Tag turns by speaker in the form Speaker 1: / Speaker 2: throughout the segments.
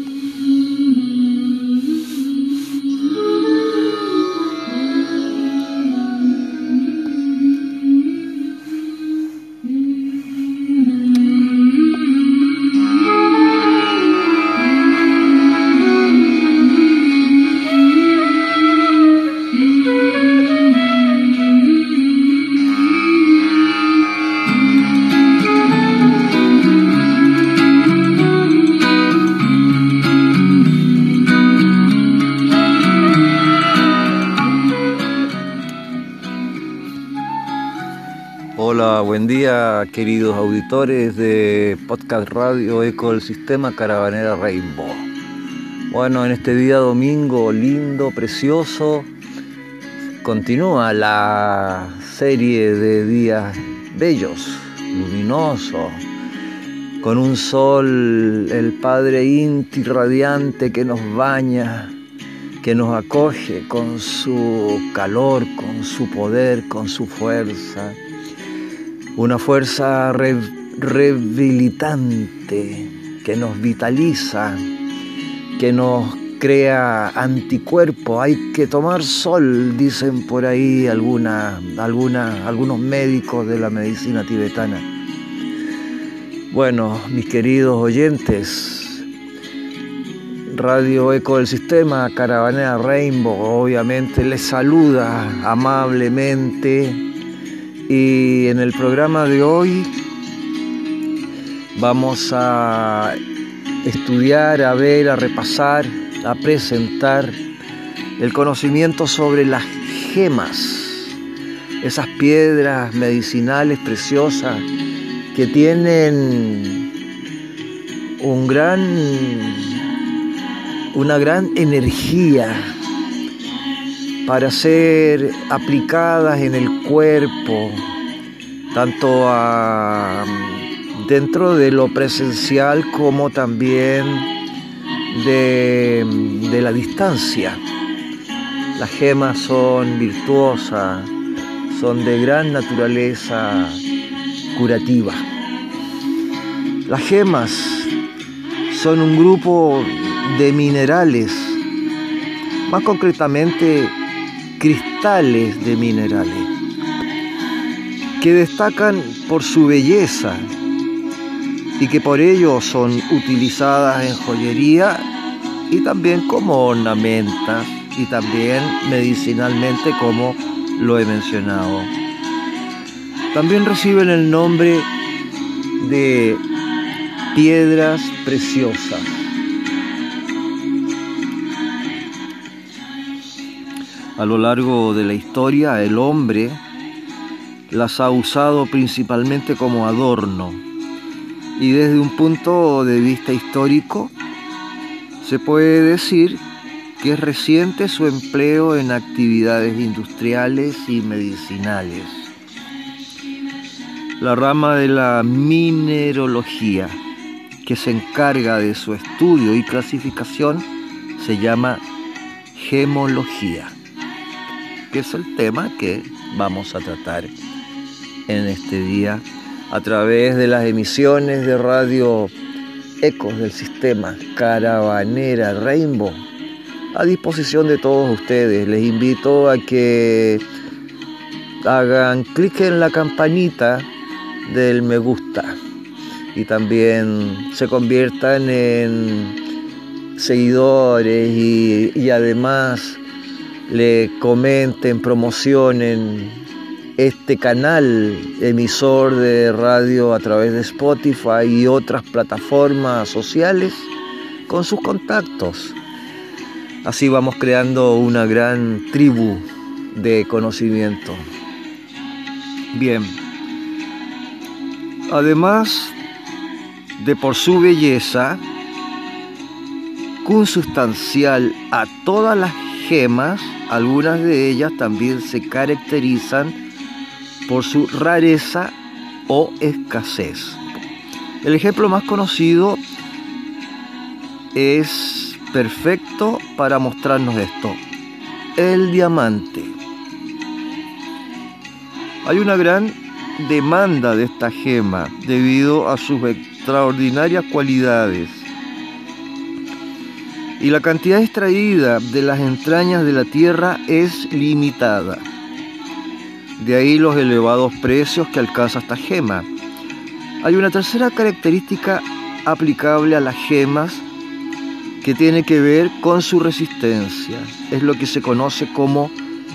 Speaker 1: Mm-hmm. Queridos auditores de Podcast Radio Eco del Sistema Caravanera Rainbow. Bueno, en este día domingo lindo, precioso, continúa la serie de días bellos, luminosos, con un sol, el Padre Inti radiante que nos baña, que nos acoge con su calor, con su poder, con su fuerza una fuerza rehabilitante que nos vitaliza, que nos crea anticuerpo. Hay que tomar sol, dicen por ahí alguna, algunos médicos de la medicina tibetana. Bueno, mis queridos oyentes, Radio Eco del Sistema, Caravanera Rainbow, obviamente les saluda amablemente y en el programa de hoy vamos a estudiar, a ver, a repasar, a presentar el conocimiento sobre las gemas, esas piedras medicinales preciosas que tienen un gran, una gran energía para ser aplicadas en el cuerpo, tanto dentro de lo presencial como también de, de la distancia. Las gemas son virtuosas, son de gran naturaleza curativa. Las gemas son un grupo de minerales, más concretamente cristales de minerales que destacan por su belleza y que por ello son utilizadas en joyería y también como ornamentas y también medicinalmente como lo he mencionado. También reciben el nombre de piedras preciosas. A lo largo de la historia el hombre las ha usado principalmente como adorno y desde un punto de vista histórico se puede decir que es reciente su empleo en actividades industriales y medicinales. La rama de la minerología que se encarga de su estudio y clasificación se llama gemología que es el tema que vamos a tratar en este día a través de las emisiones de radio Ecos del sistema Caravanera Rainbow a disposición de todos ustedes. Les invito a que hagan clic en la campanita del me gusta y también se conviertan en seguidores y, y además le comenten, promocionen este canal emisor de radio a través de Spotify y otras plataformas sociales con sus contactos. Así vamos creando una gran tribu de conocimiento. Bien. Además de por su belleza, consustancial a todas las gemas, algunas de ellas también se caracterizan por su rareza o escasez. El ejemplo más conocido es perfecto para mostrarnos esto. El diamante. Hay una gran demanda de esta gema debido a sus extraordinarias cualidades. Y la cantidad extraída de las entrañas de la tierra es limitada. De ahí los elevados precios que alcanza esta gema. Hay una tercera característica aplicable a las gemas que tiene que ver con su resistencia. Es lo que se conoce como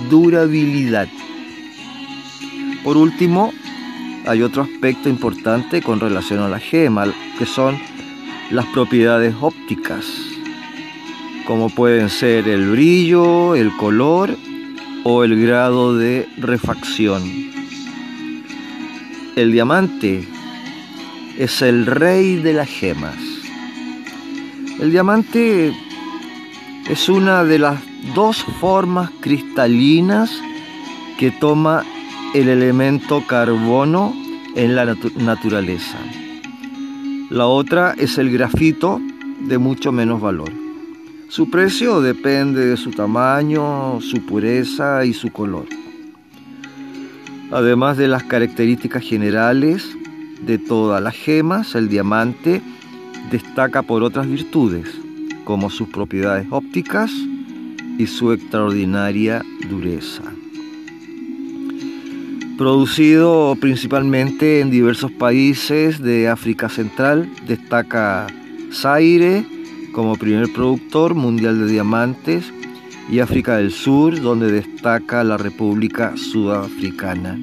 Speaker 1: durabilidad. Por último, hay otro aspecto importante con relación a la gema, que son las propiedades ópticas, como pueden ser el brillo, el color o el grado de refacción. El diamante es el rey de las gemas. El diamante es una de las dos formas cristalinas que toma el elemento carbono en la naturaleza. La otra es el grafito de mucho menos valor. Su precio depende de su tamaño, su pureza y su color. Además de las características generales de todas las gemas, el diamante destaca por otras virtudes, como sus propiedades ópticas y su extraordinaria dureza producido principalmente en diversos países de África Central. Destaca Zaire como primer productor mundial de diamantes y África del Sur, donde destaca la República Sudafricana.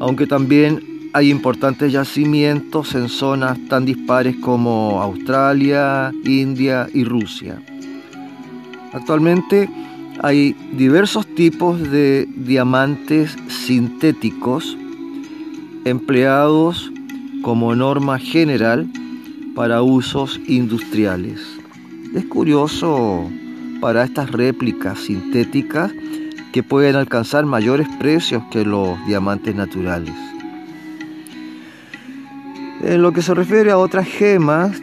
Speaker 1: Aunque también hay importantes yacimientos en zonas tan dispares como Australia, India y Rusia. Actualmente hay diversos tipos de diamantes sintéticos empleados como norma general para usos industriales. Es curioso para estas réplicas sintéticas que pueden alcanzar mayores precios que los diamantes naturales. En lo que se refiere a otras gemas,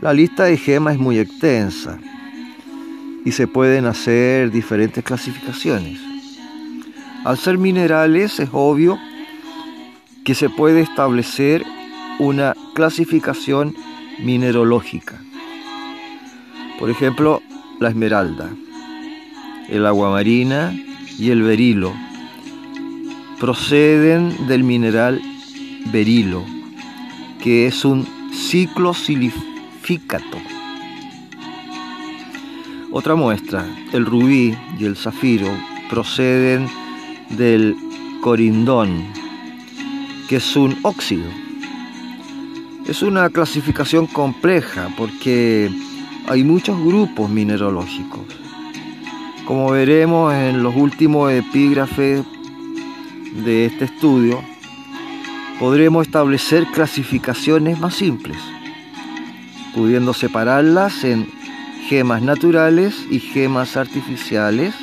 Speaker 1: la lista de gemas es muy extensa y se pueden hacer diferentes clasificaciones. Al ser minerales es obvio que se puede establecer una clasificación mineralógica. Por ejemplo, la esmeralda, el aguamarina y el berilo proceden del mineral berilo, que es un ciclo silificato otra muestra, el rubí y el zafiro proceden del corindón, que es un óxido. Es una clasificación compleja porque hay muchos grupos mineralógicos. Como veremos en los últimos epígrafes de este estudio, podremos establecer clasificaciones más simples, pudiendo separarlas en gemas naturales y gemas artificiales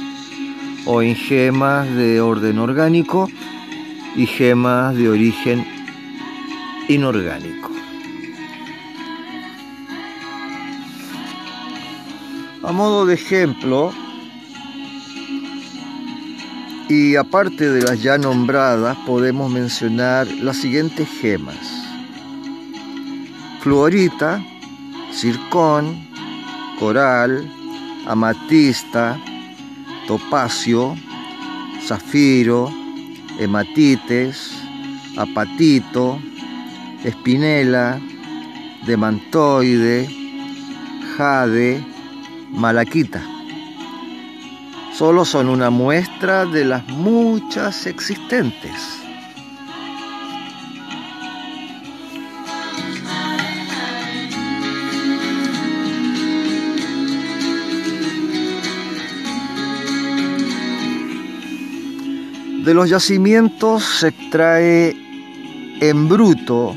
Speaker 1: o en gemas de orden orgánico y gemas de origen inorgánico. A modo de ejemplo, y aparte de las ya nombradas, podemos mencionar las siguientes gemas. Fluorita, circón, coral, amatista, topacio, zafiro, hematites, apatito, espinela, demantoide, jade, malaquita. Solo son una muestra de las muchas existentes. De los yacimientos se extrae en bruto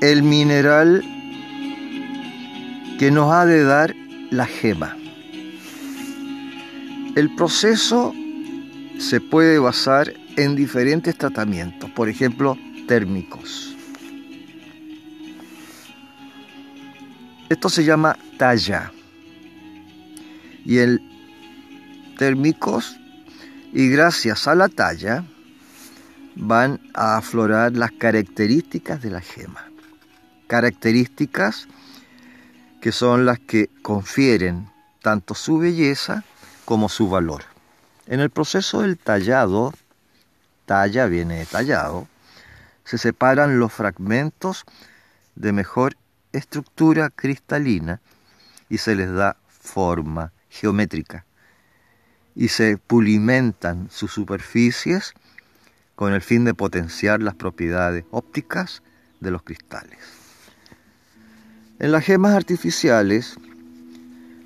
Speaker 1: el mineral que nos ha de dar la gema. El proceso se puede basar en diferentes tratamientos, por ejemplo, térmicos. Esto se llama talla. Y el térmicos y gracias a la talla van a aflorar las características de la gema. Características que son las que confieren tanto su belleza como su valor. En el proceso del tallado, talla viene tallado, se separan los fragmentos de mejor estructura cristalina y se les da forma geométrica y se pulimentan sus superficies con el fin de potenciar las propiedades ópticas de los cristales. En las gemas artificiales,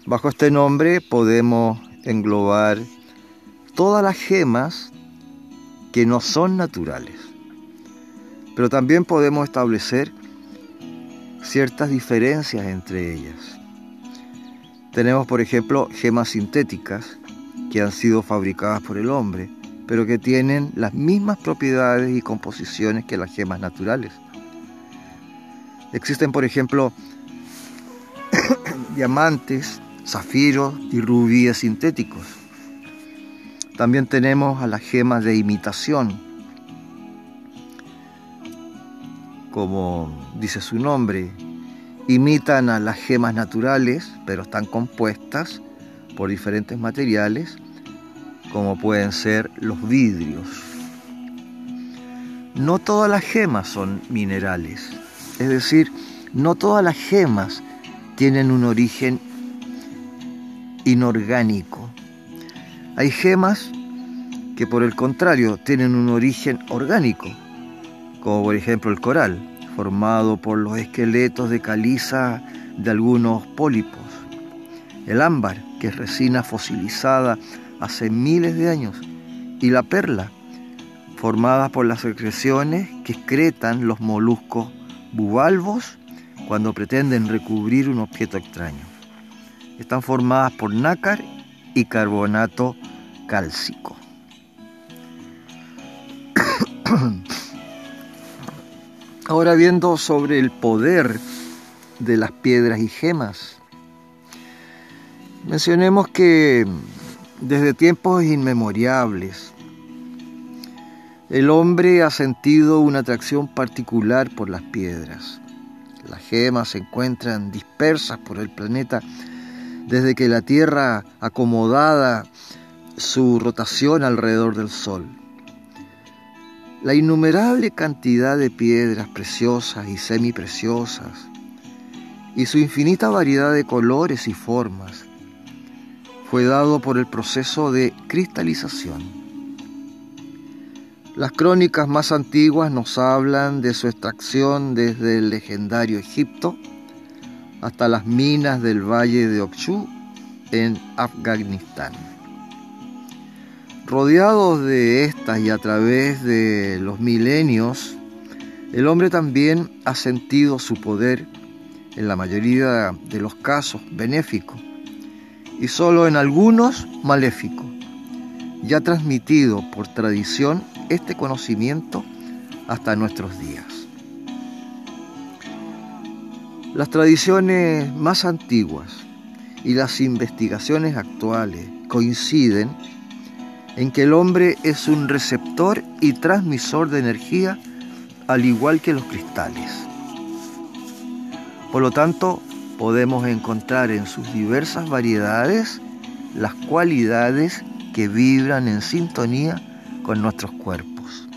Speaker 1: bajo este nombre podemos englobar todas las gemas que no son naturales, pero también podemos establecer ciertas diferencias entre ellas. Tenemos, por ejemplo, gemas sintéticas que han sido fabricadas por el hombre, pero que tienen las mismas propiedades y composiciones que las gemas naturales. Existen, por ejemplo, diamantes, zafiros y rubíes sintéticos. También tenemos a las gemas de imitación, como dice su nombre, imitan a las gemas naturales, pero están compuestas por diferentes materiales como pueden ser los vidrios. No todas las gemas son minerales, es decir, no todas las gemas tienen un origen inorgánico. Hay gemas que por el contrario tienen un origen orgánico, como por ejemplo el coral, formado por los esqueletos de caliza de algunos pólipos. El ámbar, que es resina fosilizada hace miles de años, y la perla, formada por las secreciones que excretan los moluscos bubalvos cuando pretenden recubrir un objeto extraño. Están formadas por nácar y carbonato cálcico. Ahora viendo sobre el poder de las piedras y gemas, mencionemos que desde tiempos inmemoriales, el hombre ha sentido una atracción particular por las piedras. Las gemas se encuentran dispersas por el planeta desde que la Tierra acomodada su rotación alrededor del Sol. La innumerable cantidad de piedras preciosas y semipreciosas y su infinita variedad de colores y formas fue dado por el proceso de cristalización. Las crónicas más antiguas nos hablan de su extracción desde el legendario Egipto hasta las minas del valle de Okshu en Afganistán. Rodeados de estas y a través de los milenios, el hombre también ha sentido su poder, en la mayoría de los casos benéfico, y solo en algunos maléfico. Ya transmitido por tradición este conocimiento hasta nuestros días. Las tradiciones más antiguas y las investigaciones actuales coinciden en que el hombre es un receptor y transmisor de energía al igual que los cristales. Por lo tanto, podemos encontrar en sus diversas variedades las cualidades que vibran en sintonía con nuestros cuerpos.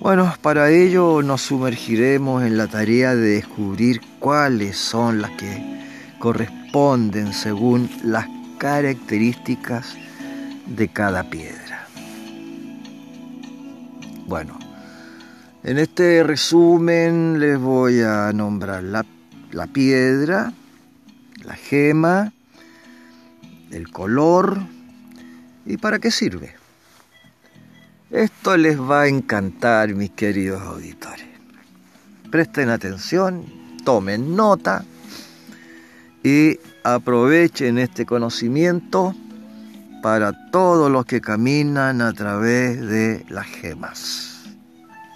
Speaker 1: Bueno, para ello nos sumergiremos en la tarea de descubrir cuáles son las que corresponden según las características de cada piedra. Bueno, en este resumen les voy a nombrar la la piedra, la gema, el color y para qué sirve. Esto les va a encantar, mis queridos auditores. Presten atención, tomen nota y aprovechen este conocimiento para todos los que caminan a través de las gemas.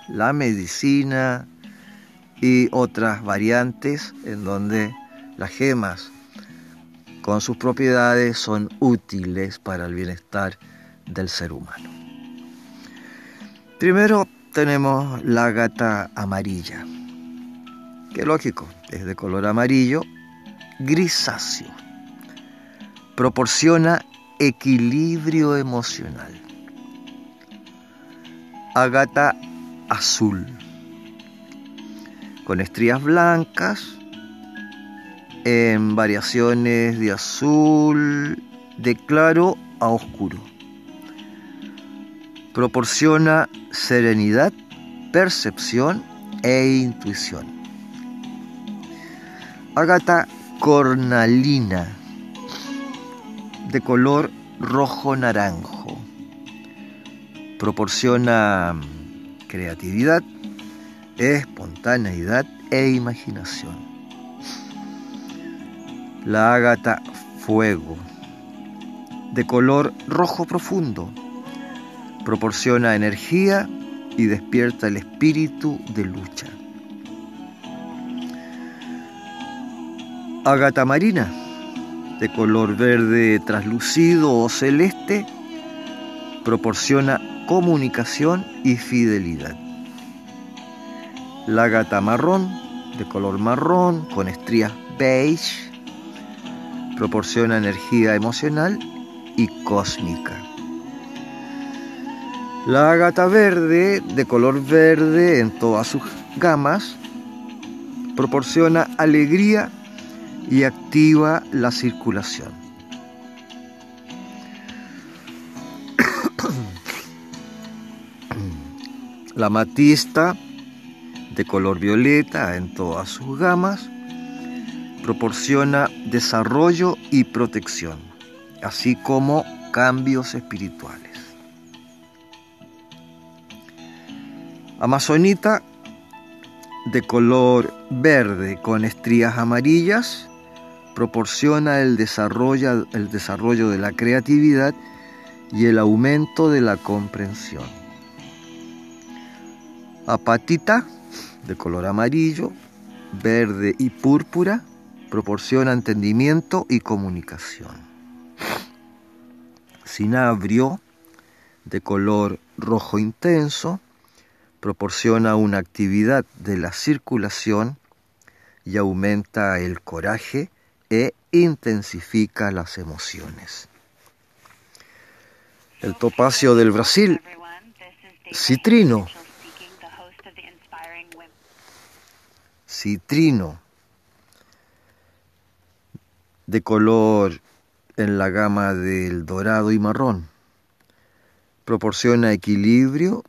Speaker 1: La medicina y otras variantes en donde las gemas con sus propiedades son útiles para el bienestar del ser humano. Primero tenemos la gata amarilla. que lógico, es de color amarillo, grisáceo. Proporciona equilibrio emocional. Agata azul, con estrías blancas, en variaciones de azul de claro a oscuro. Proporciona serenidad, percepción e intuición. Agata cornalina de color rojo naranjo. Proporciona creatividad, espontaneidad e imaginación. La ágata fuego de color rojo profundo proporciona energía y despierta el espíritu de lucha. Ágata marina, de color verde traslucido o celeste, proporciona comunicación y fidelidad. La gata marrón, de color marrón, con estrías beige, proporciona energía emocional y cósmica. La gata verde, de color verde en todas sus gamas, proporciona alegría y activa la circulación. La matista, de color violeta en todas sus gamas, proporciona desarrollo y protección, así como cambios espirituales. Amazonita de color verde con estrías amarillas proporciona el desarrollo, el desarrollo de la creatividad y el aumento de la comprensión. Apatita de color amarillo, verde y púrpura proporciona entendimiento y comunicación. Cinabrio de color rojo intenso proporciona una actividad de la circulación y aumenta el coraje e intensifica las emociones. El topacio del Brasil, citrino. Citrino, de color en la gama del dorado y marrón. Proporciona equilibrio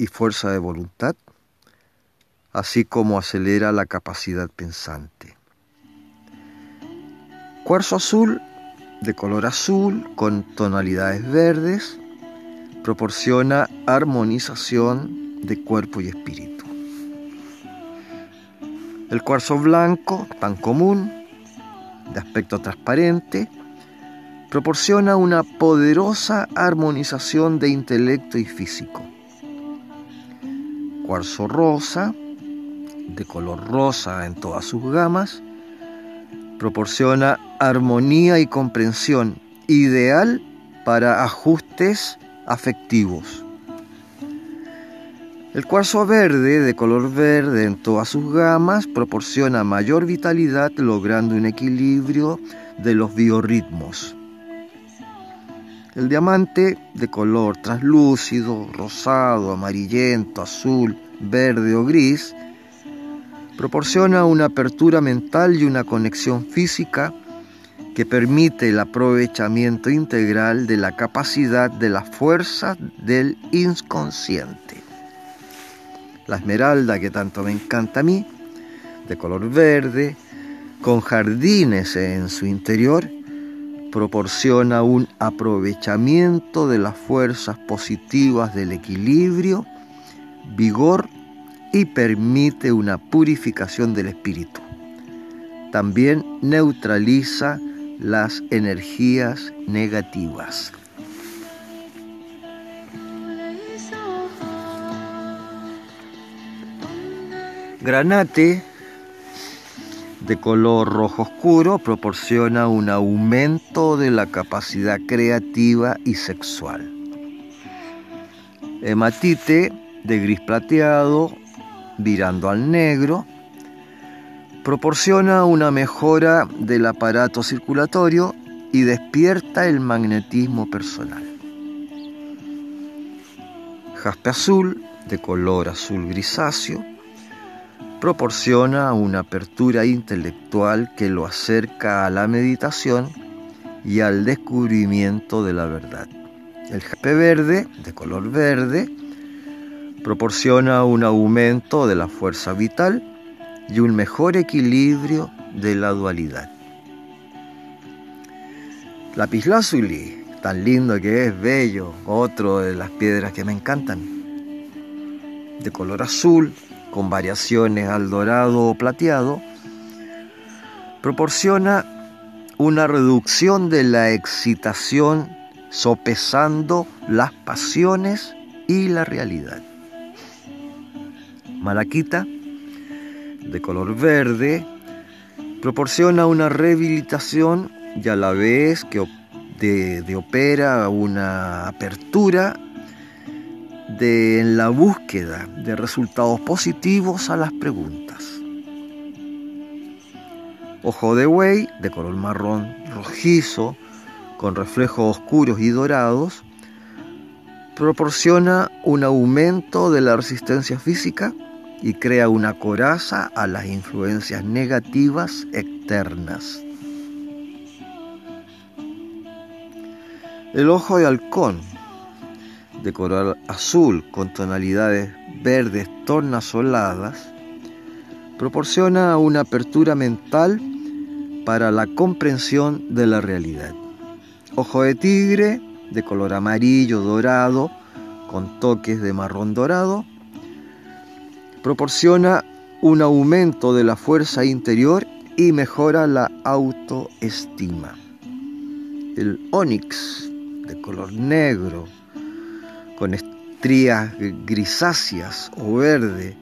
Speaker 1: y fuerza de voluntad, así como acelera la capacidad pensante. Cuarzo azul, de color azul, con tonalidades verdes, proporciona armonización de cuerpo y espíritu. El cuarzo blanco, tan común, de aspecto transparente, proporciona una poderosa armonización de intelecto y físico cuarzo rosa, de color rosa en todas sus gamas, proporciona armonía y comprensión ideal para ajustes afectivos. El cuarzo verde, de color verde en todas sus gamas, proporciona mayor vitalidad logrando un equilibrio de los biorritmos. El diamante de color translúcido, rosado, amarillento, azul, verde o gris proporciona una apertura mental y una conexión física que permite el aprovechamiento integral de la capacidad de la fuerza del inconsciente. La esmeralda que tanto me encanta a mí, de color verde, con jardines en su interior, proporciona un aprovechamiento de las fuerzas positivas del equilibrio, vigor y permite una purificación del espíritu. También neutraliza las energías negativas. Granate de color rojo oscuro proporciona un aumento de la capacidad creativa y sexual. Hematite de gris plateado virando al negro proporciona una mejora del aparato circulatorio y despierta el magnetismo personal. Jaspe azul, de color azul grisáceo, proporciona una apertura intelectual que lo acerca a la meditación y al descubrimiento de la verdad. El jaspe verde, de color verde, proporciona un aumento de la fuerza vital y un mejor equilibrio de la dualidad. Lapislázuli, tan lindo que es, bello, otro de las piedras que me encantan. De color azul, con variaciones al dorado o plateado, proporciona una reducción de la excitación sopesando las pasiones y la realidad. Malaquita, de color verde, proporciona una rehabilitación y a la vez que de, opera una apertura de, la búsqueda de resultados positivos a las preguntas. Ojo de buey, de color marrón rojizo, con reflejos oscuros y dorados, proporciona un aumento de la resistencia física y crea una coraza a las influencias negativas externas. El ojo de halcón, de color azul con tonalidades verdes tornasoladas, proporciona una apertura mental para la comprensión de la realidad. Ojo de tigre, de color amarillo dorado, con toques de marrón dorado, proporciona un aumento de la fuerza interior y mejora la autoestima. El onix de color negro, con estrías grisáceas o verde,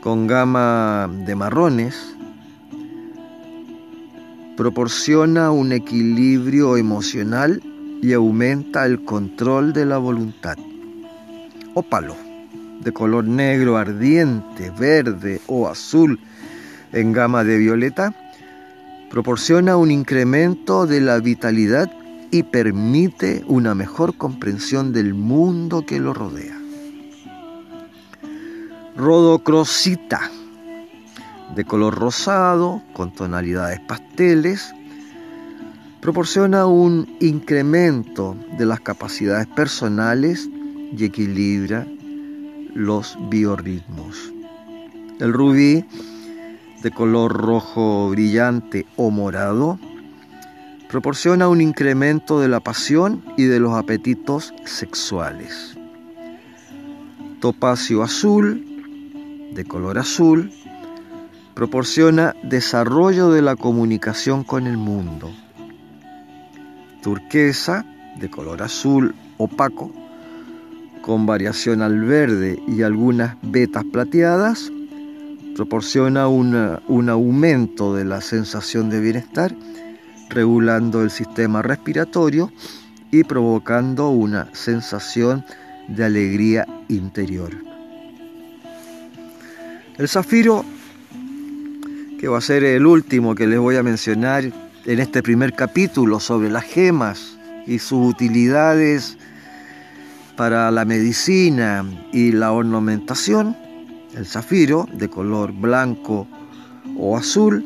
Speaker 1: con gama de marrones, proporciona un equilibrio emocional y aumenta el control de la voluntad. Ópalo, de color negro ardiente, verde o azul en gama de violeta, proporciona un incremento de la vitalidad y permite una mejor comprensión del mundo que lo rodea. Rodocrosita, de color rosado, con tonalidades pasteles, proporciona un incremento de las capacidades personales y equilibra los biorritmos. El rubí, de color rojo brillante o morado, proporciona un incremento de la pasión y de los apetitos sexuales. Topacio azul, de color azul, proporciona desarrollo de la comunicación con el mundo. Turquesa, de color azul opaco, con variación al verde y algunas vetas plateadas, proporciona un aumento de la sensación de bienestar regulando el sistema respiratorio y provocando una sensación de alegría interior. El zafiro, que va a ser el último que les voy a mencionar en este primer capítulo sobre las gemas y sus utilidades para la medicina y la ornamentación, el zafiro de color blanco o azul,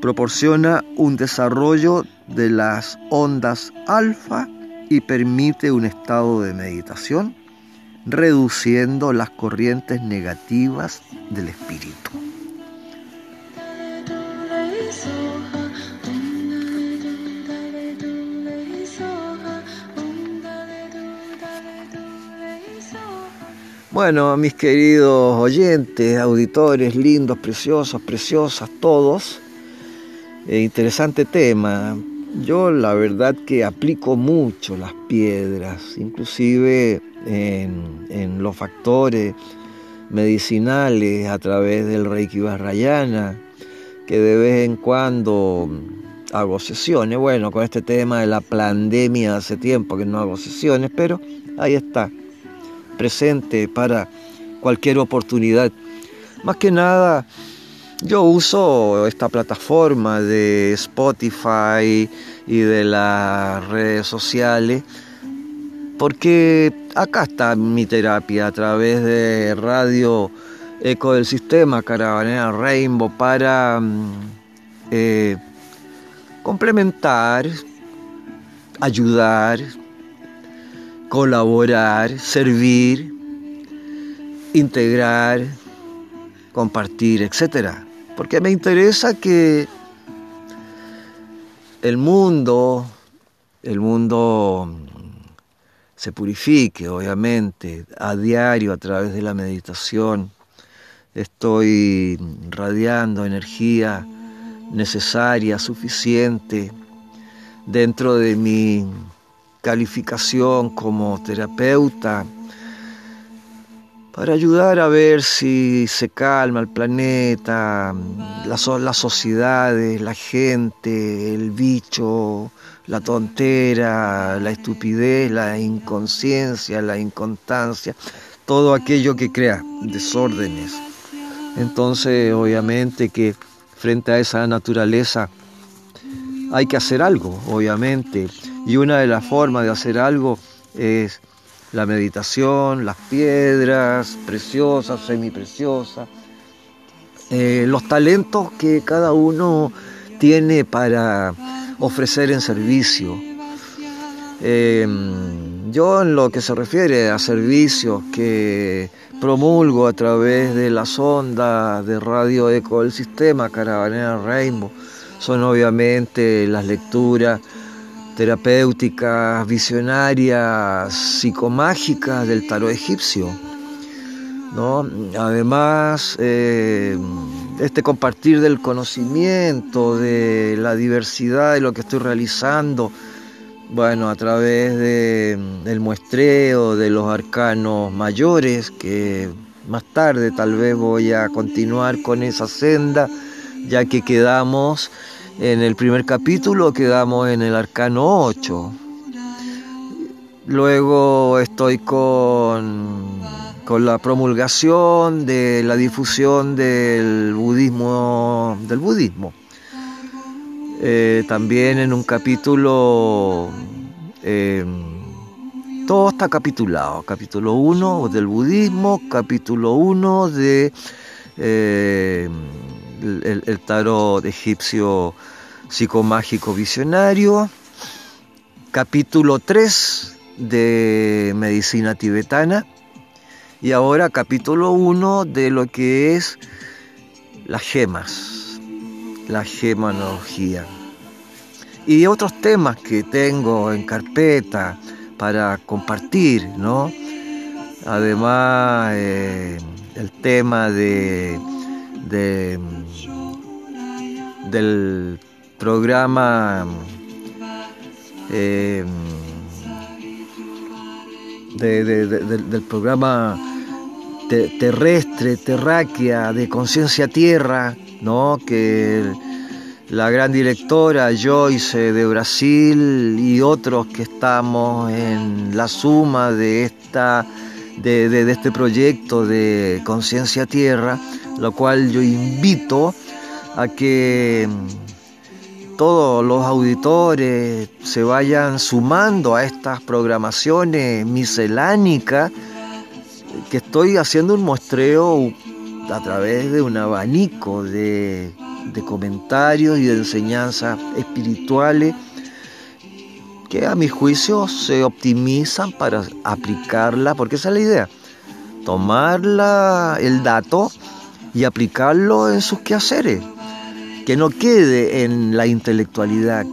Speaker 1: proporciona un desarrollo de las ondas alfa y permite un estado de meditación, reduciendo las corrientes negativas del espíritu. Bueno, mis queridos oyentes, auditores, lindos, preciosos, preciosas, todos, eh, interesante tema. Yo la verdad que aplico mucho las piedras, inclusive en, los factores medicinales a través del Reiki Barrayana, que de vez en cuando hago sesiones. Bueno, con este tema de la pandemia hace tiempo que no hago sesiones, pero ahí está, presente para cualquier oportunidad. Más que nada Yo uso esta plataforma de Spotify y de las redes sociales porque acá está mi terapia a través de radio Eco del Sistema, Caravanera Rainbow, para mm, eh, complementar, ayudar, colaborar, servir, integrar, compartir, etc. Porque me interesa que el mundo, el mundo se purifique, obviamente, a diario a través de la meditación. Estoy radiando energía necesaria, suficiente, dentro de mi calificación como terapeuta, para ayudar a ver si se calma el planeta, las, sociedades, la gente, el bicho, la tontera, la estupidez, la inconsciencia, la inconstancia, todo aquello que crea desórdenes. Entonces, obviamente que frente a esa naturaleza hay que hacer algo, obviamente. Y una de las formas de hacer algo es la meditación, las piedras preciosas, semipreciosas, eh, los talentos que cada uno tiene para ofrecer en servicio. Em, yo en lo que se refiere a servicios que promulgo a través de las ondas de radio eco del sistema Caravanera Rainbow, son obviamente las lecturas terapéuticas, visionarias, psicomágicas del tarot egipcio. ¿no? Además, eh, este compartir del conocimiento, de la diversidad de lo que estoy realizando, bueno, a través del muestreo de los arcanos mayores, que más tarde tal vez voy a continuar con esa senda, ya que quedamos en el primer capítulo, quedamos en el arcano 8. Luego estoy con con la promulgación de la difusión del budismo, del budismo. Eh, también en un capítulo, eh, todo está capitulado, capítulo 1 del budismo, capítulo 1 de eh, el, tarot egipcio psicomágico visionario, capítulo 3 de medicina tibetana, y ahora capítulo 1 de lo que es las gemas, la gemanología. Y otros temas que tengo en carpeta para compartir, ¿no? Además, eh, el tema de, del programa eh, del programa terrestre, terráquea, de conciencia tierra, ¿no? que la gran directora Joyce de Brasil y otros que estamos en la suma de, esta, de, de este proyecto de conciencia tierra, lo cual yo invito a que todos los auditores se vayan sumando a estas programaciones miscelánicas que estoy haciendo un muestreo a través de un abanico de, comentarios y de enseñanzas espirituales que a mi juicio se optimizan para aplicarla, porque esa es la idea, tomar el dato y aplicarlo en sus quehaceres, que no quede en la intelectualidad,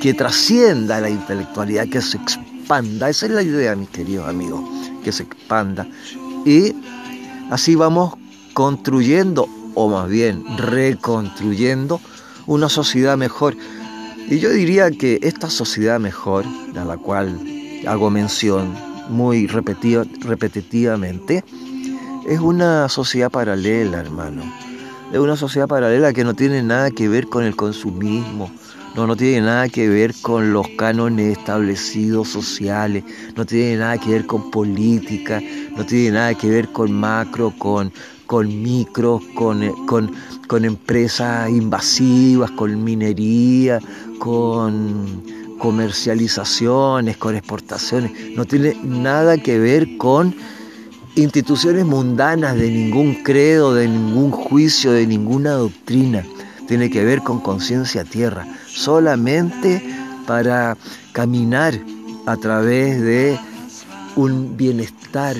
Speaker 1: que trascienda la intelectualidad, que se expanda, esa es la idea, mis queridos amigos, que se expanda y así vamos construyendo, o más bien reconstruyendo, una sociedad mejor. Y yo diría que esta sociedad mejor, a la cual hago mención muy repetitivamente, es una sociedad paralela, hermano. Es una sociedad paralela que no tiene nada que ver con el consumismo, no, no tiene nada que ver con los cánones establecidos sociales, no tiene nada que ver con política, no tiene nada que ver con macro, con, con micros, eh, con, con empresas invasivas, con minería, con comercializaciones, con exportaciones. No tiene nada que ver con instituciones mundanas de ningún credo, de ningún juicio, de ninguna doctrina. Tiene que ver con conciencia tierra. Solamente para caminar a través de un bienestar,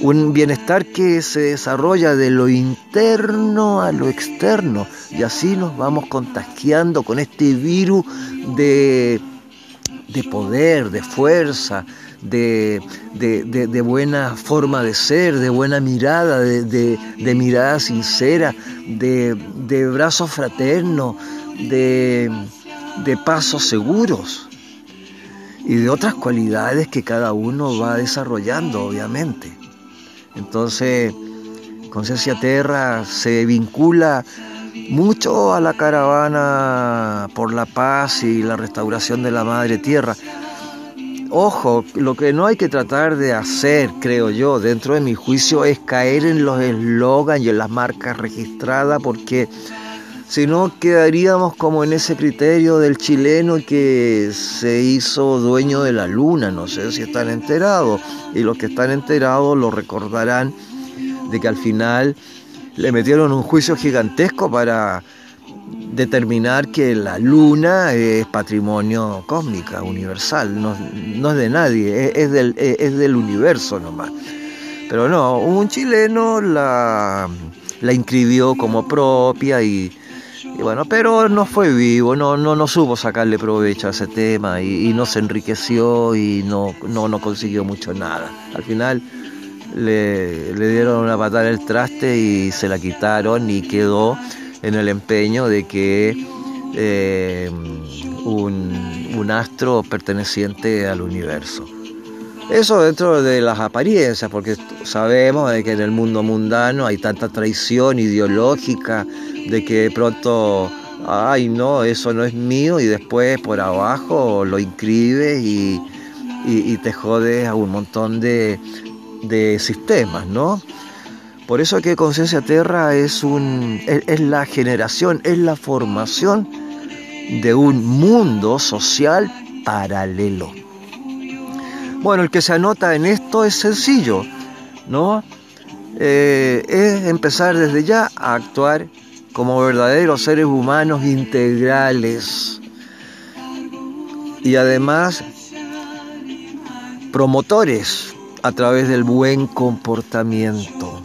Speaker 1: un bienestar que se desarrolla de lo interno a lo externo y así nos vamos contagiando con este virus de, de poder, de fuerza, de, de, buena forma de ser, de buena mirada, de, mirada sincera, de, brazos fraternos, de, pasos seguros y de otras cualidades que cada uno va desarrollando, obviamente. Entonces, Conciencia Terra se vincula mucho a la caravana por la paz y la restauración de la Madre Tierra. Ojo, lo que no hay que tratar de hacer, creo yo, dentro de mi juicio, es caer en los eslogans y en las marcas registradas, porque si no quedaríamos como en ese criterio del chileno que se hizo dueño de la luna, no sé si están enterados, y los que están enterados lo recordarán de que al final le metieron un juicio gigantesco para determinar que la luna es patrimonio cósmico, universal, no, es de nadie, es, del, universo nomás. Pero no, un chileno la, la inscribió como propia y, y bueno, pero no fue vivo, no, no, no supo sacarle provecho a ese tema y, no se enriqueció y no, no, no, consiguió mucho nada. Al final le, le dieron una patada en el traste y se la quitaron y quedó en el empeño de que eh, un, un astro perteneciente al universo. Eso dentro de las apariencias, porque sabemos de que en el mundo mundano hay tanta traición ideológica de que pronto, ay no, eso no es mío y después por abajo lo inscribes y, te jodes a un montón de, de sistemas, ¿no? Por eso que Conciencia Terra es, un, es la generación, es la formación de un mundo social paralelo. Bueno, el que se anota en esto es sencillo, ¿no? Eh, es empezar desde ya a actuar como verdaderos seres humanos integrales y además promotores a través del buen comportamiento.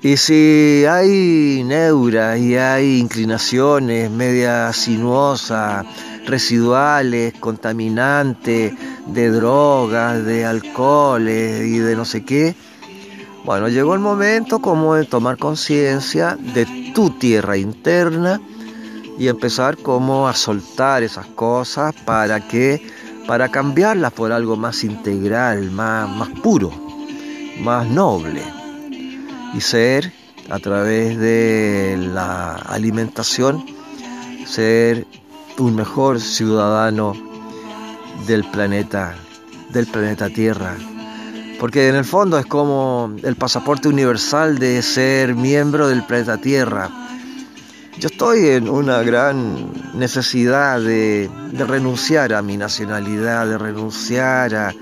Speaker 1: Y si hay neuras y hay inclinaciones media sinuosas, residuales, contaminantes, de drogas, de alcoholes y de no sé qué, bueno, llegó el momento como de tomar conciencia de tu tierra interna y empezar como a soltar esas cosas para que para cambiarlas por algo más integral, más, más puro, más noble y ser a través de la alimentación ser un mejor ciudadano del planeta, del planeta Tierra. Porque en el fondo es como el pasaporte universal de ser miembro del planeta Tierra. Yo estoy en una gran necesidad de, renunciar a mi nacionalidad, de renunciar a,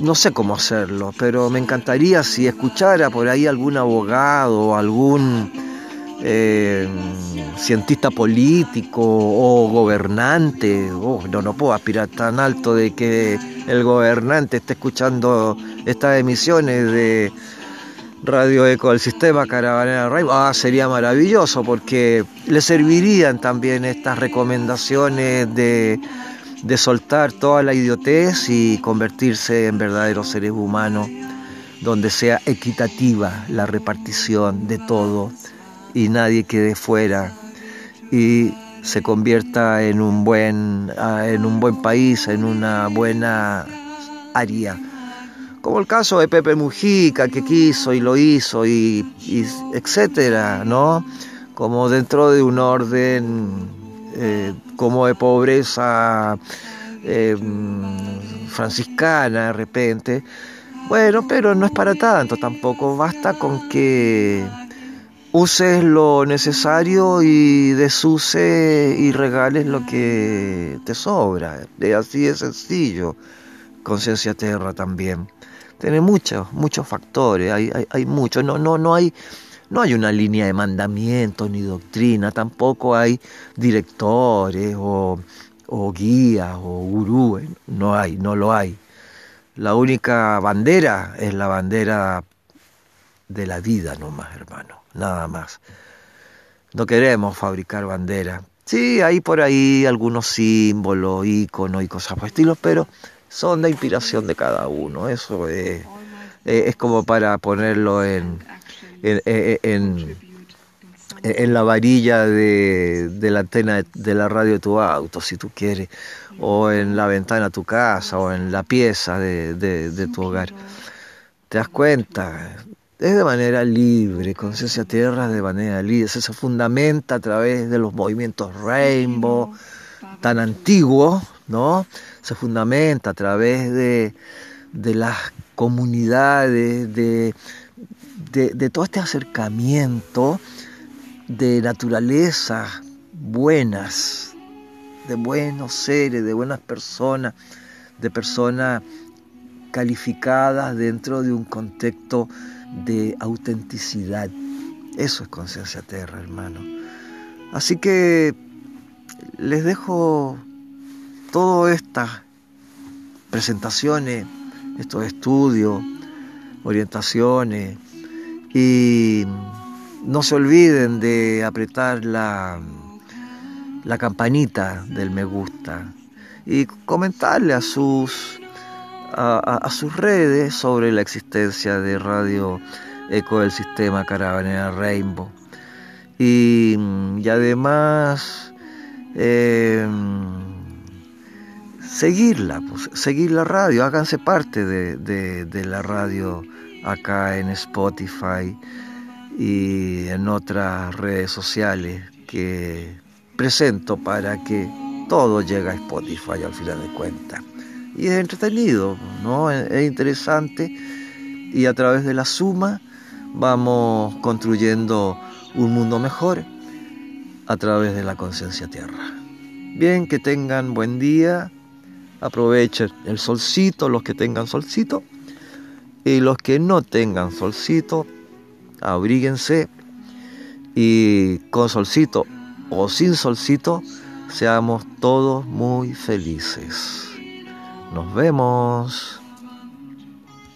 Speaker 1: no sé cómo hacerlo, pero me encantaría si escuchara por ahí algún abogado algún eh, cientista político o gobernante, oh, no, no puedo aspirar tan alto de que el gobernante esté escuchando estas emisiones de Radio Eco del Sistema Caravanera Radio, ah, sería maravilloso porque le servirían también estas recomendaciones de, de soltar toda la idiotez y convertirse en verdaderos seres humanos donde sea equitativa la repartición de todo y nadie quede fuera y se convierta en un buen, ah, en un buen país, en una buena área. Como el caso de Pepe Mujica, que quiso y lo hizo, y, etcétera, ¿no? Como dentro de un orden eh, como de pobreza eh, franciscana de repente, Bueno, pero no es para tanto tampoco. Basta con que uses lo necesario y desuse y regales lo que te sobra. Así de sencillo. Conciencia Tierra también. Tiene muchos, muchos factores, hay, hay, hay muchos. No, no, no hay no hay una línea de mandamientos ni doctrina, tampoco hay directores o, guías o gurúes, no hay, no lo hay. La única bandera es la bandera de la vida nomás, hermano, nada más. No queremos fabricar banderas. Sí, hay por ahí algunos símbolos, iconos y cosas por estilo, pero son de inspiración de cada uno. Eso es, es como para ponerlo en, en, en, la varilla de, la antena de la radio de tu auto, si tú quieres, o en la ventana de tu casa, o en la pieza de, tu hogar. ¿Te das cuenta? Es de manera libre, conciencia tierra de manera libre, se fundamenta a través de los movimientos rainbow, tan antiguos, ¿no? Se fundamenta a través de, de las comunidades, de, de, todo este acercamiento de naturaleza buenas, de buenos seres, de buenas personas, de personas calificadas dentro de un contexto de autenticidad. Eso es conciencia tierra, hermano. Así que les dejo todas estas presentaciones, estos estudios, orientaciones, y no se olviden de apretar la, la campanita del me gusta y comentarle a sus, a, sus redes sobre la existencia de Radio Eco del Sistema Caravanera Rainbow. Y, además eh, seguirla, pues, seguir la radio, háganse parte de, de la radio acá en Spotify y en otras redes sociales que presento para que todo llegue a Spotify al final de cuentas. Y es entretenido, ¿no? Es interesante y a través de la suma vamos construyendo un mundo mejor a través de la conciencia tierra. Bien, que tengan buen día, aprovechen el solcito, los que tengan solcito y los que no tengan solcito, abríguense y con solcito o sin solcito, seamos todos muy felices. Nos vemos.